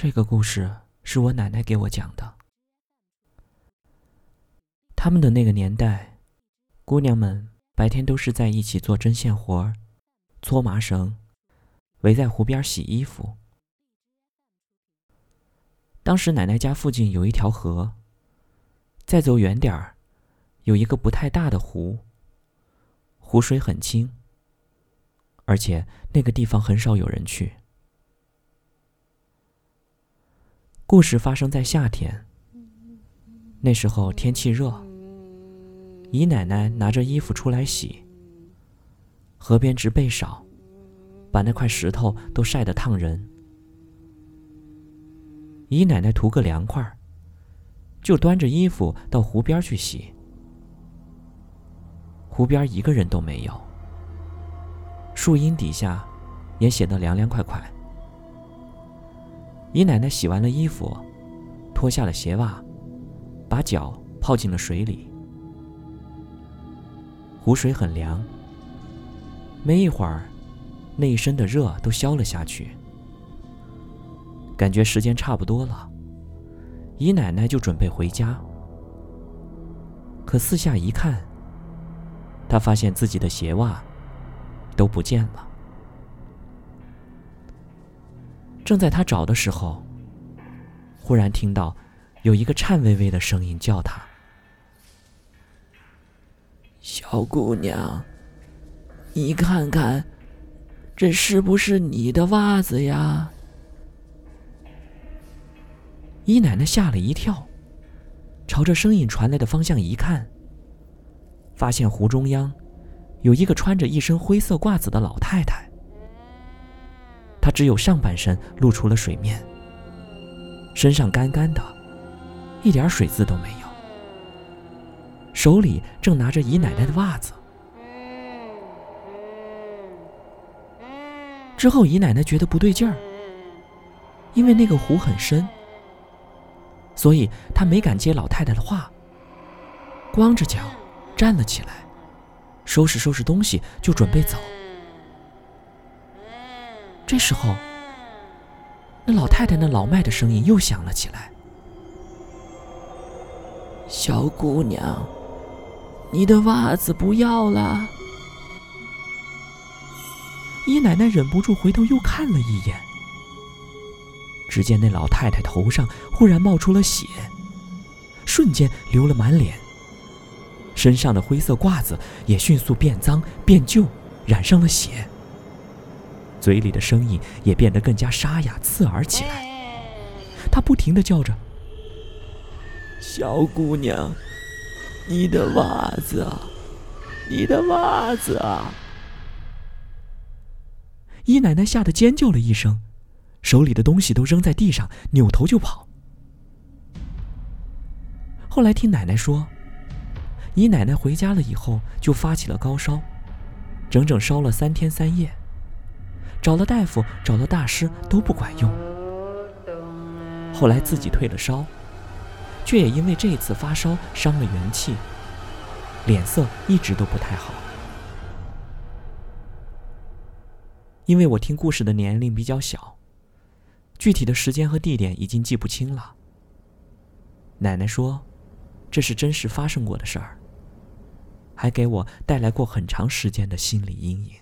这个故事是我奶奶给我讲的。他们的那个年代，姑娘们白天都是在一起做针线活儿、搓麻绳，围在湖边洗衣服。当时奶奶家附近有一条河，再走远点儿，有一个不太大的湖。湖水很清，而且那个地方很少有人去。故事发生在夏天，那时候天气热，姨奶奶拿着衣服出来洗，河边植被少，把那块石头都晒得烫人。姨奶奶图个凉快，就端着衣服到湖边去洗。湖边一个人都没有，树荫底下也显得凉凉快快。姨奶奶洗完了衣服，脱下了鞋袜，把脚泡进了水里。湖水很凉，没一会儿，那一身的热都消了下去。感觉时间差不多了，姨奶奶就准备回家。可四下一看，她发现自己的鞋袜都不见了。正在他找的时候，忽然听到有一个颤巍巍的声音叫他：“小姑娘，你看看，这是不是你的袜子呀？”姨奶奶吓了一跳，朝着声音传来的方向一看。发现湖中央有一个穿着一身灰色褂子的老太太，她只有上半身露出了水面，身上干干的，一点水渍都没有，手里正拿着姨奶奶的袜子。之后，姨奶奶觉得不对劲儿，因为那个湖很深，所以她没敢接老太太的话，光着脚。站了起来，收拾收拾东西，就准备走。这时候，那老太太那老迈的声音又响了起来：“小姑娘，你的袜子不要了。”姨奶奶忍不住回头又看了一眼，只见那老太太头上忽然冒出了血，瞬间流了满脸。身上的灰色褂子也迅速变脏变旧，染上了血。嘴里的声音也变得更加沙哑刺耳起来。他不停的叫着：“小姑娘，你的袜子，你的袜子啊！”姨奶奶吓得尖叫了一声，手里的东西都扔在地上，扭头就跑。后来听奶奶说。姨奶奶回家了以后，就发起了高烧，整整烧了三天三夜，找了大夫，找了大师都不管用。后来自己退了烧，却也因为这次发烧伤了元气，脸色一直都不太好。因为我听故事的年龄比较小，具体的时间和地点已经记不清了。奶奶说，这是真实发生过的事儿。还给我带来过很长时间的心理阴影。